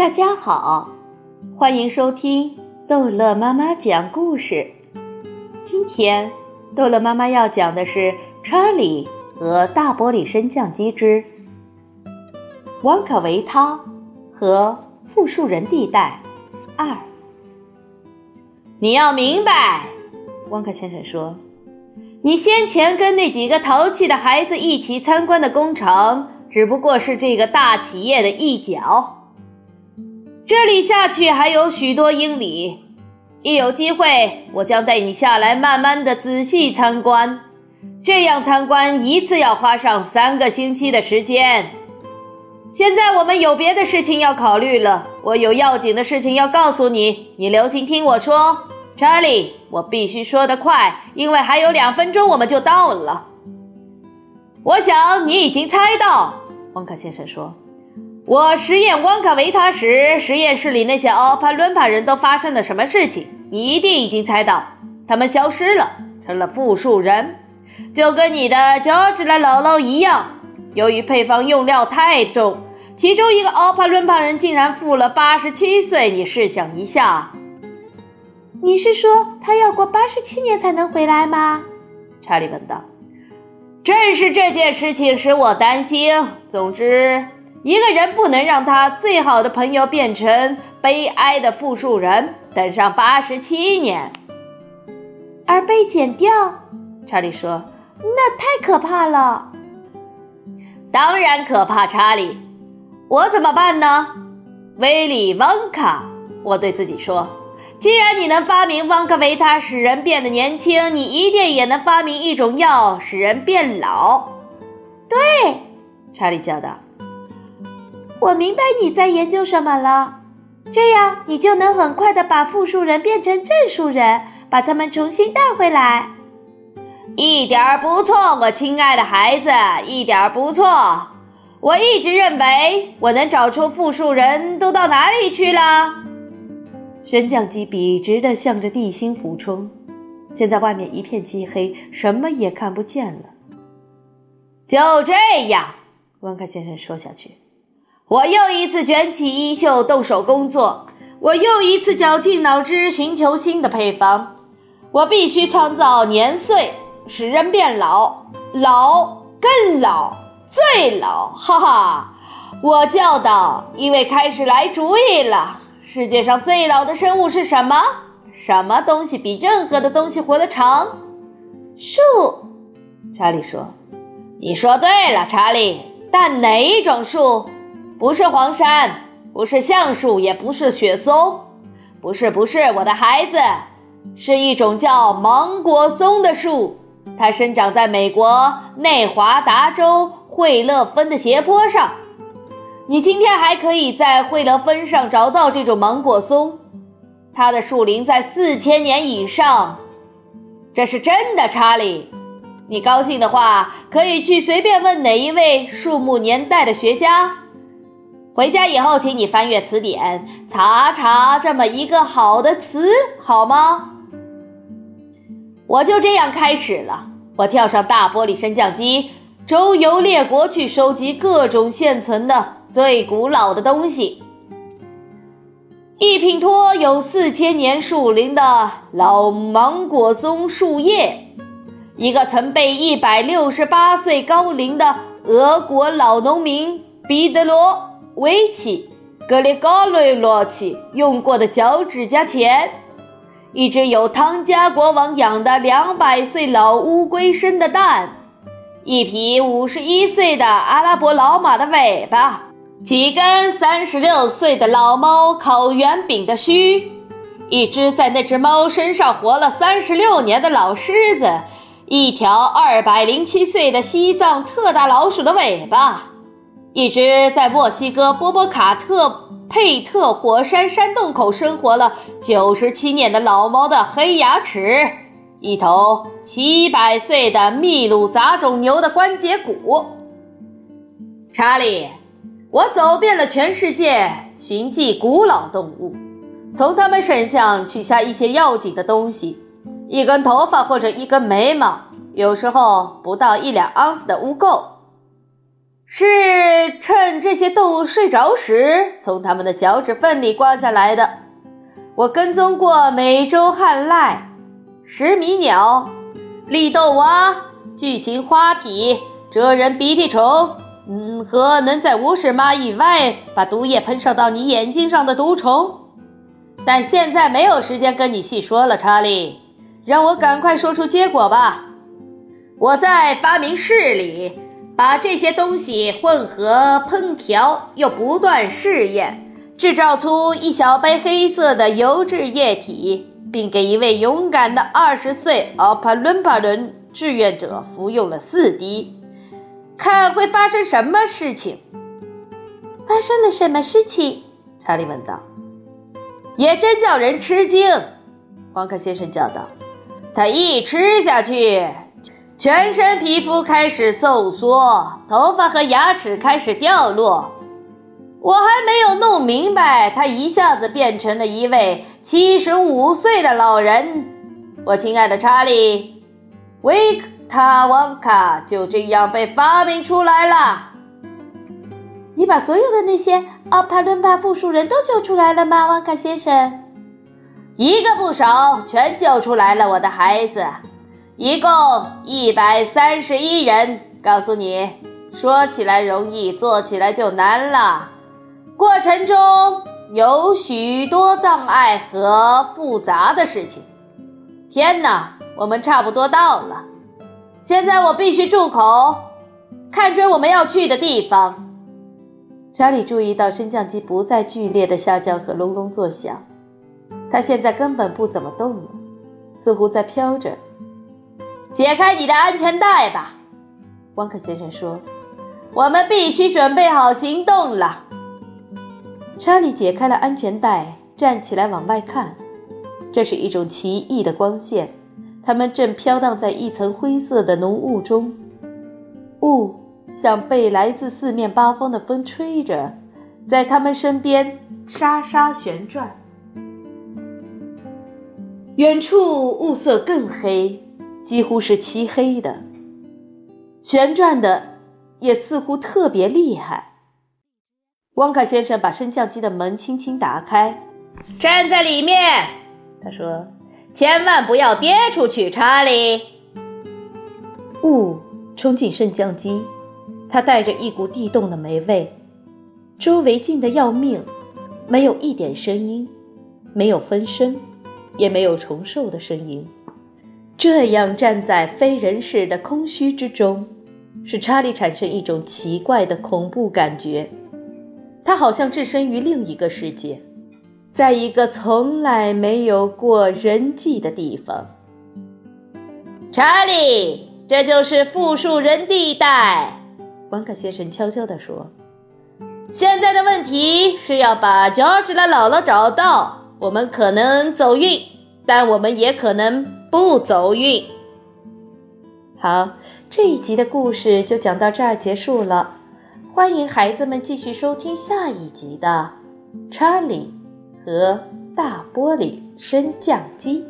大家好，欢迎收听逗乐妈妈讲故事。今天，逗乐妈妈要讲的是《查理和大玻璃升降机之汪可维他和富庶人地带二》。你要明白，汪克先生说，你先前跟那几个淘气的孩子一起参观的工厂，只不过是这个大企业的一角。这里下去还有许多英里，一有机会，我将带你下来，慢慢的仔细参观。这样参观一次要花上三个星期的时间。现在我们有别的事情要考虑了，我有要紧的事情要告诉你，你留心听我说，查理，我必须说得快，因为还有两分钟我们就到了。我想你已经猜到，汪克先生说。我实验汪卡维他时，实验室里那些奥帕伦帕人都发生了什么事情？你一定已经猜到，他们消失了，成了复数人，就跟你的乔治拉姥姥一样。由于配方用料太重，其中一个奥帕伦帕人竟然富了八十七岁。你试想一下，你是说他要过八十七年才能回来吗？查理问道。正是这件事情使我担心。总之。一个人不能让他最好的朋友变成悲哀的复数人，等上八十七年，而被剪掉。查理说：“那太可怕了。”当然可怕，查理。我怎么办呢？威利·旺卡，我对自己说：“既然你能发明旺卡维他使人变得年轻，你一定也能发明一种药使人变老。”对，查理叫道。我明白你在研究什么了，这样你就能很快的把复数人变成正数人，把他们重新带回来。一点儿不错，我亲爱的孩子，一点儿不错。我一直认为我能找出复数人都到哪里去了。升降机笔直的向着地心俯冲，现在外面一片漆黑，什么也看不见了。就这样，温克先生说下去。我又一次卷起衣袖动手工作，我又一次绞尽脑汁寻求新的配方。我必须创造年岁，使人变老，老更老，最老！哈哈！我叫道，因为开始来主意了。世界上最老的生物是什么？什么东西比任何的东西活得长？树。查理说：“你说对了，查理。但哪一种树？”不是黄山，不是橡树，也不是雪松，不是，不是，我的孩子，是一种叫芒果松的树，它生长在美国内华达州惠勒芬的斜坡上。你今天还可以在惠勒芬上找到这种芒果松，它的树龄在四千年以上，这是真的，查理。你高兴的话，可以去随便问哪一位树木年代的学家。回家以后，请你翻阅词典，查查这么一个好的词，好吗？我就这样开始了。我跳上大玻璃升降机，周游列国去收集各种现存的最古老的东西。一品托有四千年树龄的老芒果松树叶，一个曾被一百六十八岁高龄的俄国老农民彼得罗。维奇·格里高雷罗奇用过的脚趾甲钳，一只由汤加国王养的两百岁老乌龟生的蛋，一匹五十一岁的阿拉伯老马的尾巴，几根三十六岁的老猫烤圆饼的须，一只在那只猫身上活了三十六年的老狮子，一条二百零七岁的西藏特大老鼠的尾巴。一只在墨西哥波波卡特佩特火山山洞口生活了九十七年的老猫的黑牙齿，一头七百岁的秘鲁杂种牛的关节骨。查理，我走遍了全世界，寻迹古老动物，从它们身上取下一些要紧的东西：一根头发或者一根眉毛，有时候不到一两盎司的污垢。是趁这些动物睡着时，从它们的脚趾缝里刮下来的。我跟踪过美洲旱癞、食米鸟、绿豆蛙、巨型花体、蜇人鼻涕虫，嗯，和能在五十码以外把毒液喷射到你眼睛上的毒虫。但现在没有时间跟你细说了，查理，让我赶快说出结果吧。我在发明室里。把这些东西混合烹调，又不断试验，制造出一小杯黑色的油质液体，并给一位勇敢的二十岁奥帕伦巴伦志愿者服用了四滴，看会发生什么事情。发生了什么事情？查理问道。也真叫人吃惊，黄克先生叫道。他一吃下去。全身皮肤开始皱缩，头发和牙齿开始掉落。我还没有弄明白，他一下子变成了一位七十五岁的老人。我亲爱的查理，维克塔旺卡就这样被发明出来了。你把所有的那些奥帕伦巴复数人都救出来了吗，旺卡先生？一个不少，全救出来了，我的孩子。一共一百三十一人。告诉你，说起来容易，做起来就难了。过程中有许多障碍和复杂的事情。天哪，我们差不多到了。现在我必须住口，看准我们要去的地方。查理注意到升降机不再剧烈的下降和隆隆作响，它现在根本不怎么动了，似乎在飘着。解开你的安全带吧，汪克先生说：“我们必须准备好行动了。”查理解开了安全带，站起来往外看。这是一种奇异的光线，它们正飘荡在一层灰色的浓雾中，雾像被来自四面八方的风吹着，在他们身边沙沙旋转。远处雾色更黑。几乎是漆黑的，旋转的也似乎特别厉害。汪卡先生把升降机的门轻轻打开，站在里面，他说：“千万不要跌出去，查理。”雾冲进升降机，它带着一股地洞的霉味，周围静得要命，没有一点声音，没有风声，也没有虫兽的声音。这样站在非人世的空虚之中，使查理产生一种奇怪的恐怖感觉。他好像置身于另一个世界，在一个从来没有过人迹的地方。查理，这就是复数人地带，温克先生悄悄地说。现在的问题是要把乔治的姥姥找到。我们可能走运，但我们也可能。不走运。好，这一集的故事就讲到这儿结束了。欢迎孩子们继续收听下一集的《查理和大玻璃升降机》。